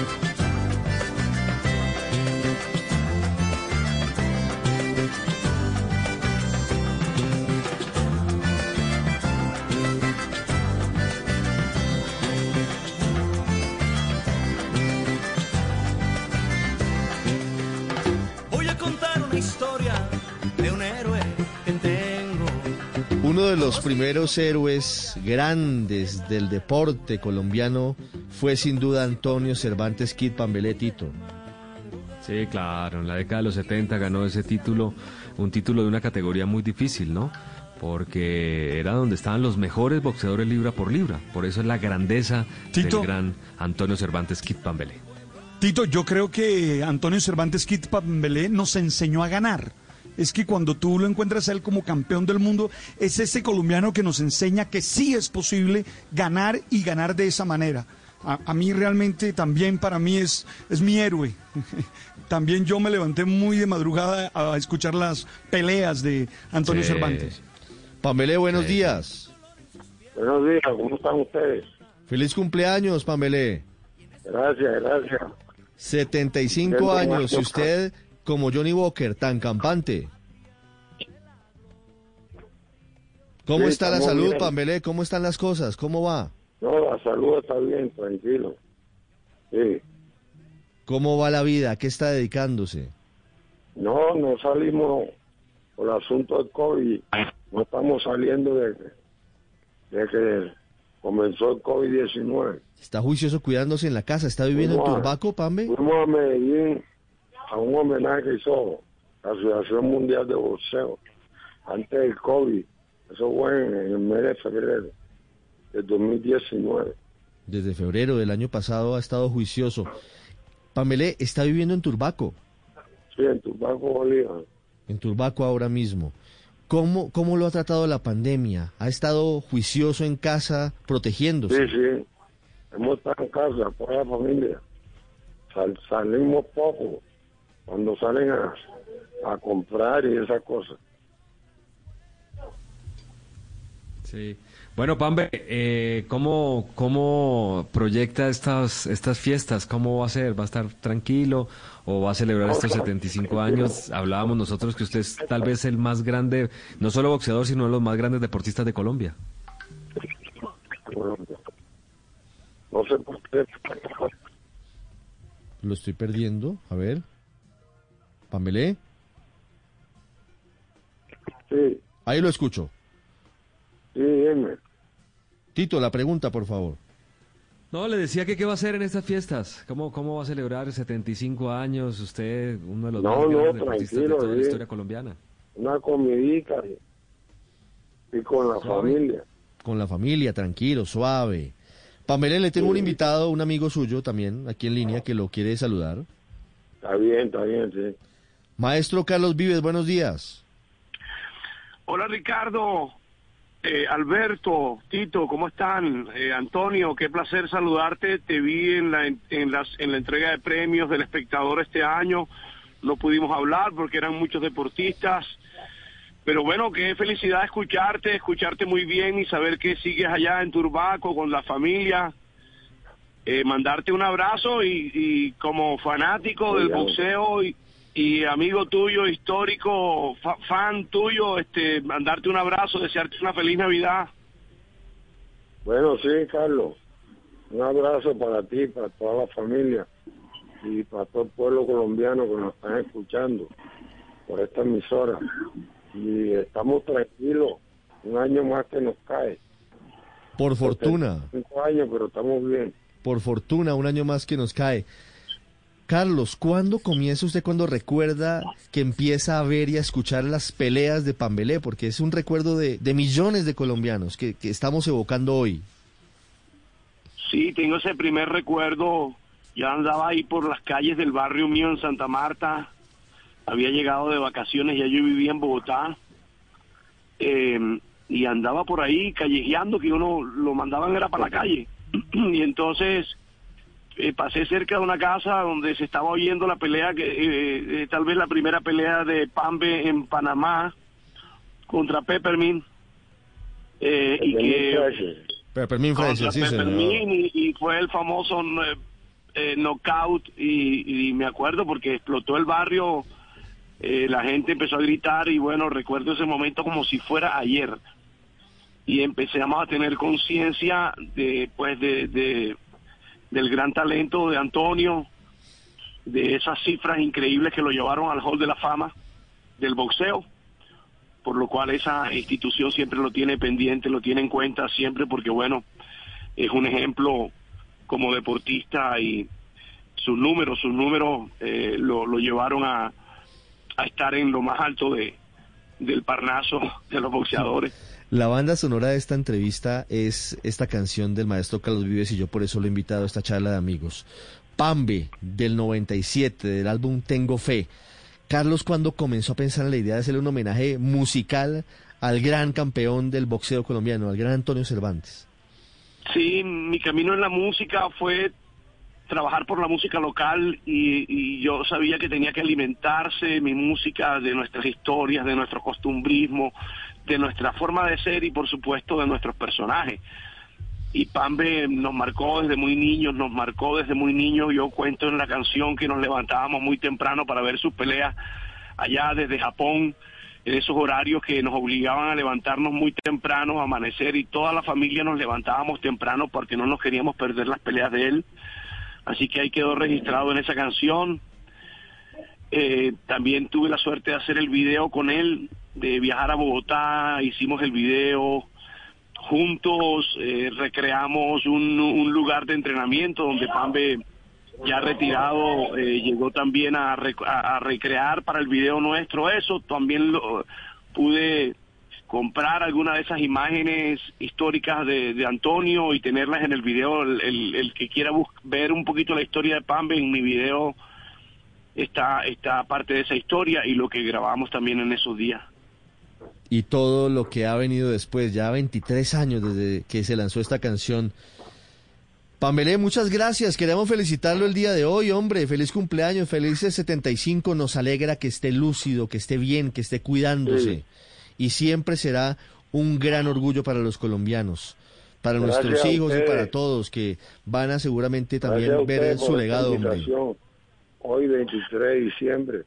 Thank you. De los primeros héroes grandes del deporte colombiano fue sin duda Antonio Cervantes Kid Pambelé Tito. Sí, claro, en la década de los 70 ganó ese título, un título de una categoría muy difícil, ¿no? Porque era donde estaban los mejores boxeadores libra por libra. Por eso es la grandeza Tito. del gran Antonio Cervantes Kid Pambelé. Tito, yo creo que Antonio Cervantes Kit Pambelé nos enseñó a ganar. Es que cuando tú lo encuentras a él como campeón del mundo, es ese colombiano que nos enseña que sí es posible ganar y ganar de esa manera. A, a mí realmente también para mí es, es mi héroe. también yo me levanté muy de madrugada a escuchar las peleas de Antonio Sí. Cervantes. Pambelé, buenos Sí. días. Buenos días, ¿cómo están ustedes? Feliz cumpleaños, Pambelé. Gracias, gracias. 75 Bien, años y Tomás. usted, como Johnny Walker, tan campante. ¿Cómo Sí, está la salud, bien. Pambelé? ¿Cómo están las cosas? ¿Cómo va? No, la salud está bien, tranquilo. Sí. ¿Cómo va la vida? ¿A qué está dedicándose? No, no salimos por el asunto del COVID. No estamos saliendo de, de que comenzó el COVID-19. ¿Está juicioso cuidándose en la casa? ¿Está viviendo en Fuimos Turbaco, Pambe? Fuimos a Medellín a un homenaje que hizo la Asociación Mundial de Boxeo antes del COVID. Eso fue en, el mes de febrero del 2019. Desde febrero del año pasado ha estado juicioso. Pambelé está viviendo en Turbaco, Sí, en Tupac, Bolívar. en Turbaco ahora mismo. ¿Cómo, ¿Cómo lo ha tratado la pandemia? ¿Ha estado juicioso en casa, protegiéndose? Sí, sí. Hemos estado en casa, toda la familia. Sal- salimos poco cuando salen a, a comprar y esas cosas. Sí. Bueno, Pambe, eh, ¿cómo, ¿cómo proyecta estas, estas fiestas? ¿Cómo va a ser? ¿Va a estar tranquilo o va a celebrar estos 75 años? Hablábamos nosotros que usted es tal vez el más grande, no solo boxeador, sino uno de los más grandes deportistas de Colombia. No sé por qué. Lo estoy perdiendo. A ver. Pambelé. Sí, Ahí lo escucho. sí, dime. Tito, la pregunta, por favor. No, le decía que qué va a hacer en estas fiestas. ¿Cómo, cómo va a celebrar 75 años? Usted, uno de los No, más no, grandes de toda la historia colombiana. Una comidita y, y con la Suave. familia. Con la familia, tranquilo, suave. Pambelé, le tengo un invitado, un amigo suyo también, aquí en línea, que lo quiere saludar. Está bien, está bien, sí. Maestro Carlos Vives, buenos días. Hola Ricardo, eh, Alberto, Tito, ¿cómo están? Eh, Antonio, qué placer saludarte. Te vi en la, en, las, en la entrega de premios del espectador este año. No pudimos hablar porque eran muchos deportistas. Pero bueno, qué felicidad escucharte, escucharte muy bien y saber que sigues allá en Turbaco con la familia. Eh, mandarte un abrazo y, y como fanático del boxeo y, y amigo tuyo, histórico, fa- fan tuyo, este, mandarte un abrazo, desearte una feliz Navidad. Bueno, sí, Carlos. Un abrazo para ti, para toda la familia y para todo el pueblo colombiano que nos están escuchando por esta emisora. Y estamos tranquilos. Un año más que nos cae. Por fortuna, Cinco años, pero estamos bien. por fortuna, un año más que nos cae. Carlos, ¿cuándo comienza usted cuando recuerda que empieza a ver y a escuchar las peleas de Pambelé? Porque es un recuerdo de, de millones de colombianos que, que estamos evocando hoy. Sí, tengo ese primer recuerdo Yo andaba ahí por las calles del barrio mío en Santa Marta. Había llegado de vacaciones, ya yo vivía en Bogotá. Eh, y andaba por ahí callejeando, que uno lo mandaban era para la calle. y entonces eh, pasé cerca de una casa donde se estaba oyendo la pelea, que eh, eh, tal vez la primera pelea de Pambe en Panamá contra Peppermint. eh, y que Peppermint contra sí. Peppermint y, y fue el famoso knockout y, y me acuerdo porque explotó el barrio, eh, la gente empezó a gritar y bueno, recuerdo ese momento como si fuera ayer y empezamos a tener conciencia de pues de, de- del gran talento de Antonio, de esas cifras increíbles que lo llevaron al Hall de la Fama del boxeo por lo cual esa institución siempre lo tiene pendiente, lo tiene en cuenta siempre porque bueno, es un ejemplo como deportista y sus números, sus números eh, lo, lo llevaron a, a estar en lo más alto de, del parnaso de los boxeadores. La banda sonora de esta entrevista es esta canción del maestro Carlos Vives y yo por eso lo he invitado a esta charla de amigos. Pambe, del 97, del álbum Tengo Fe. Carlos, cuando comenzó a pensar en la idea de hacerle un homenaje musical al gran campeón del boxeo colombiano, al gran Antonio Cervantes. Sí, mi camino en la música fue trabajar por la música local y, y yo sabía que tenía que alimentarse mi música de nuestras historias, de nuestro costumbrismo, de nuestra forma de ser y por supuesto de nuestros personajes. Y Pambe nos marcó desde muy niños, nos marcó desde muy niños. Yo cuento en la canción que nos levantábamos muy temprano para ver sus peleas allá desde Japón, en esos horarios que nos obligaban a levantarnos muy temprano, a amanecer, y toda la familia nos levantábamos temprano porque no nos queríamos perder las peleas de él. Así que ahí quedó registrado en esa canción. Eh, también tuve la suerte de hacer el video con él, de viajar a Bogotá, hicimos el video juntos, eh, recreamos un, lugar de entrenamiento donde Pambe ya retirado eh, llegó también a, a- recrear para el video nuestro eso, también lo, pude comprar alguna de esas imágenes históricas de, Antonio y tenerlas en el video, el, que quiera ver un poquito la historia de Pambe en mi video está, está parte de esa historia y lo que grabamos también en esos días. Y todo lo que ha venido después, ya 23 años desde que se lanzó esta canción. Pambelé, muchas gracias. Queremos felicitarlo el día de hoy, hombre. Feliz cumpleaños, felices 75. Nos alegra que esté lúcido, que esté bien, que esté cuidándose. Sí. Y siempre será un gran orgullo para los colombianos, para Gracias nuestros hijos y para todos que van a seguramente también a ver su legado, hombre. Hoy 23 de diciembre,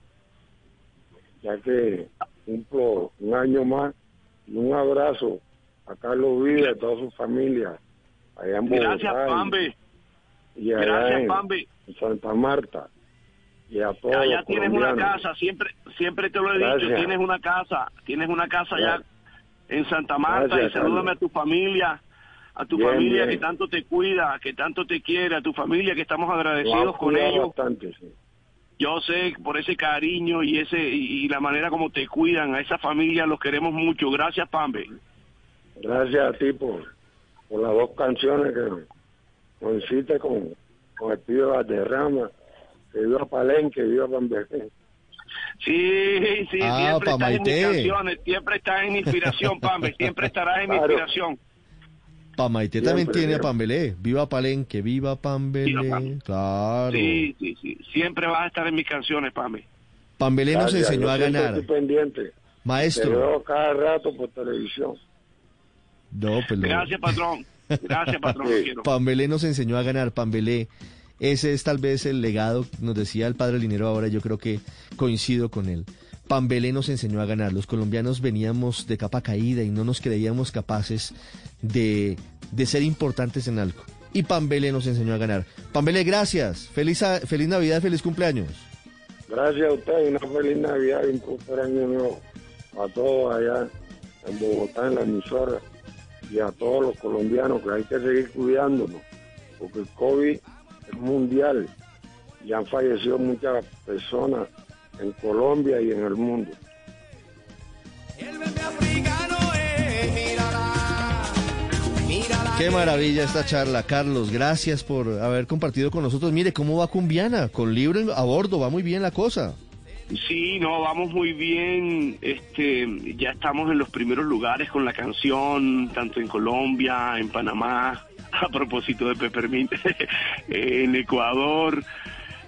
ya que cumplo un año más y un abrazo a Carlos Vida y a toda su familia allá en Bogotá Gracias, y- Pambe. y, allá Gracias, en, Pambe. en Santa Marta y a todos Allá los tienes una casa, siempre siempre te lo he dicho, tienes una casa, tienes una casa allá en Santa Marta Gracias, y salúdame Carlos. a tu familia, a tu Bien, familia bien. que tanto te cuida, que tanto te quiere, a tu familia que estamos agradecidos con ellos. bastante, sí. Yo sé por ese cariño y ese y, la manera como te cuidan, a esa familia los queremos mucho. Gracias, Pambe. Gracias a ti por, por las dos canciones que coincide con, con el Pío Valderrama, que viva Palenque, viva Pamberén. Sí, sí, Ah, siempre estás en mis canciones, siempre estás en inspiración, Pambe, siempre estarás en mi Claro. inspiración. Pamaite Siempre, también tiene a. Pambelé. Viva Palenque, viva Pambelé. Viva Claro. Sí, sí, sí, siempre vas a estar en mis canciones, Pambe. Pambelé nos Gracias, enseñó a ganar. Estoy pendiente. Te Maestro. veo cada rato por televisión. No, pues lo- Gracias, patrón. Gracias, patrón. Sí. Pambelé nos enseñó a ganar, Pambelé. Ese es tal vez el legado, nos decía el padre Linero ahora, yo creo que coincido con él. Pambelé nos enseñó a ganar. Los colombianos veníamos de capa caída y no nos creíamos capaces de, de ser importantes en algo. Y Pambelé nos enseñó a ganar. Pambelé, gracias. Feliz, feliz Navidad, feliz cumpleaños. Gracias a usted y una feliz Navidad y un año nuevo a todos allá en Bogotá, en la emisora, y a todos los colombianos que hay que seguir cuidándonos, porque el COVID es mundial y han fallecido muchas personas en Colombia y en el mundo. El bebé africano es, mírala, mírala Qué maravilla esta charla, Carlos. Gracias por haber compartido con nosotros. Mire cómo va Cumbiana, con libro en- a bordo, va muy bien la cosa. Sí, no, vamos muy bien. Este, ya estamos en los primeros lugares con la canción, tanto en Colombia, en Panamá, a propósito de Peppermint, en Ecuador.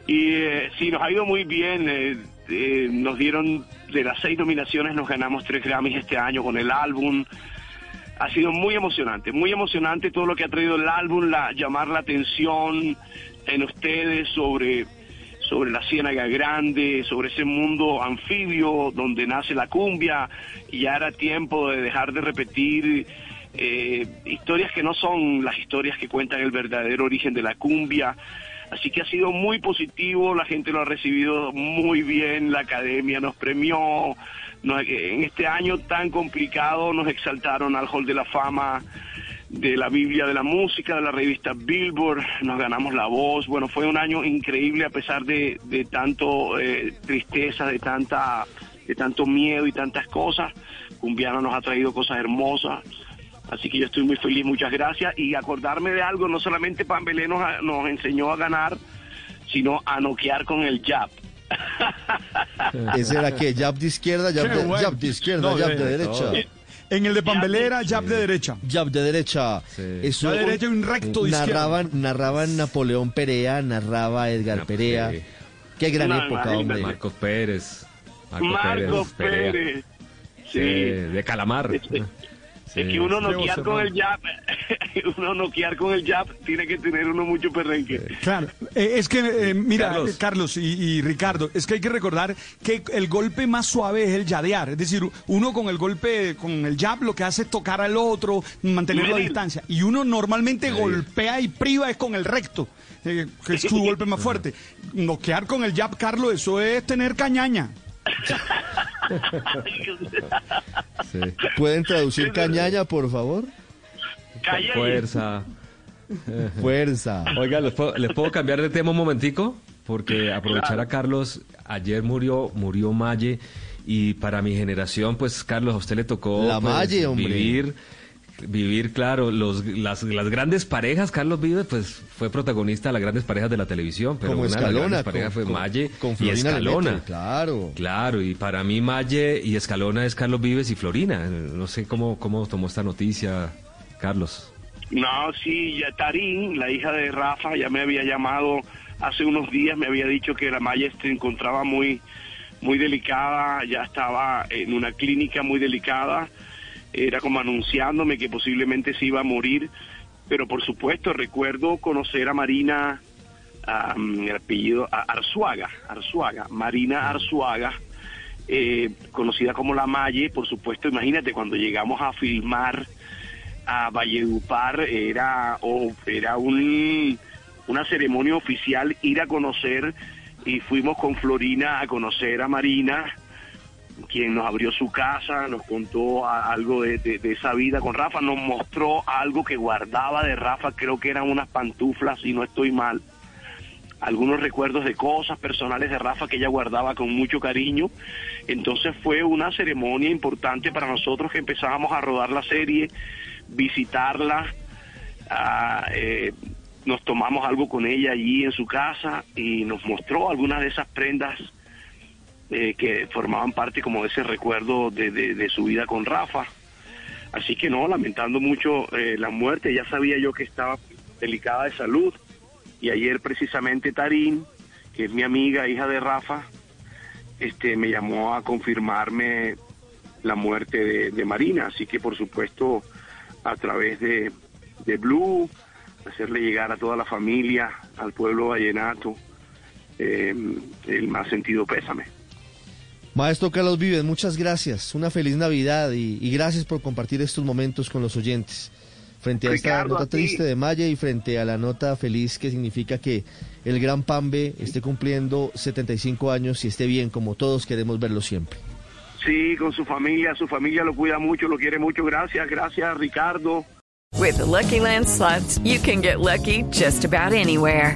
Y eh, sí, nos ha ido muy bien. eh, eh, nos dieron de las seis nominaciones, nos ganamos tres Grammys este año con el álbum. Ha sido muy emocionante, muy emocionante todo lo que ha traído el álbum, la, llamar la atención en ustedes sobre sobre la Ciénaga Grande, sobre ese mundo anfibio donde nace la cumbia, y ya era tiempo de dejar de repetir eh, historias que no son las historias que cuentan el verdadero origen de la cumbia. Así que ha sido muy positivo, la gente lo ha recibido muy bien, la academia nos premió, en este año tan complicado nos exaltaron al Hall de la Fama de la Biblia de la Música, de la revista Billboard, nos ganamos la voz. Bueno, fue un año increíble a pesar de, de tanto eh, tristeza, de tanta de tanto miedo y tantas cosas. Cumbiano nos ha traído cosas hermosas. Así que yo estoy muy feliz, muchas gracias. Y acordarme de algo, no solamente Pambelé nos, nos enseñó a ganar, sino a noquear con el jab. ¿Ese era que jab de izquierda, jab Qué de, bueno. jab de izquierda, No, jab de- de de derecha? todo. En el de Pambelé era jab de derecha. Jab de derecha. Sí. Eso De derecha y un recto de izquierda. narraban, narraban Napoleón Perea, narraba Edgar No, Perea. sí. Qué gran No, época, hombre. Marcos Pérez. Marcos Perea. Pérez. Sí, de Calamar. Es, es- Sí. es que uno noquear con el jab, uno noquear con el jab, tiene que tener uno mucho perrenque. Claro, eh, es que, eh, mira, Carlos. eh, Carlos, y, y Ricardo, es que hay que recordar que el golpe más suave es el yadear, es decir, uno con el golpe, con el jab lo que hace es tocar al otro, mantener la Medir. distancia, y uno normalmente golpea y priva es con el recto, eh, que es su golpe más fuerte. Noquear con el jab, Carlos, eso es tener cañaña. Sí. ¿Pueden traducir cañaña, por favor? Calle. Fuerza. Fuerza. Oiga, ¿les puedo, les puedo cambiar de tema un momentico? Porque aprovechar a Carlos, ayer murió, murió Maye, y para mi generación, pues Carlos, a usted le tocó La pues, Maye, hombre. vivir, vivir, claro, los, las, las grandes parejas, Carlos Vive, pues fue protagonista de las grandes parejas de la televisión, pero Como una de las Escalona. grandes parejas fue con, Maye con y Florina Escalona. Claro. Claro, y para mí Maye y Escalona es Carlos Vives y Florina. No sé cómo, cómo tomó esta noticia, Carlos. No, sí, ya Tarín, la hija de Rafa, ya me había llamado hace unos días, me había dicho que la Maya se encontraba muy, muy delicada, ya estaba en una clínica muy delicada, era como anunciándome que posiblemente se iba a morir, pero por supuesto recuerdo conocer a Marina, el apellido a- Arzuaga, Arzuaga, Marina Arzuaga, eh, conocida como La Maye, por supuesto, imagínate cuando llegamos a filmar a Valledupar era era un, una ceremonia oficial ir a conocer y fuimos con Florina a conocer a Marina quien nos abrió su casa, nos contó algo de, esa vida con Rafa, nos mostró algo que guardaba de Rafa, creo que eran unas pantuflas, si no estoy mal, algunos recuerdos de cosas personales de Rafa que ella guardaba con mucho cariño. Entonces fue una ceremonia importante para nosotros que empezábamos a rodar la serie, visitarla, eh, nos tomamos algo con ella allí en su casa y nos mostró algunas de esas prendas eh, que formaban parte como de ese recuerdo de, su vida con Rafa. Así que no, lamentando mucho eh, la muerte, ya sabía yo que estaba delicada de salud y ayer precisamente Tarín, que es mi amiga, hija de Rafa, este me llamó a confirmarme la muerte de, Marina, así que por supuesto a través de, de Blue, hacerle llegar a toda la familia, al pueblo vallenato, eh, el más sentido pésame. Maestro Carlos Vives, muchas gracias. Una feliz Navidad y, y gracias por compartir estos momentos con los oyentes. Frente a esta nota a triste de Maya y frente a la nota feliz que significa que el gran Pambe esté cumpliendo 75 años y esté bien como todos queremos verlo siempre. Sí, con su familia, su familia lo cuida mucho, lo quiere mucho. Gracias, gracias Ricardo. With the Lucky Land slots, you can get lucky just about anywhere.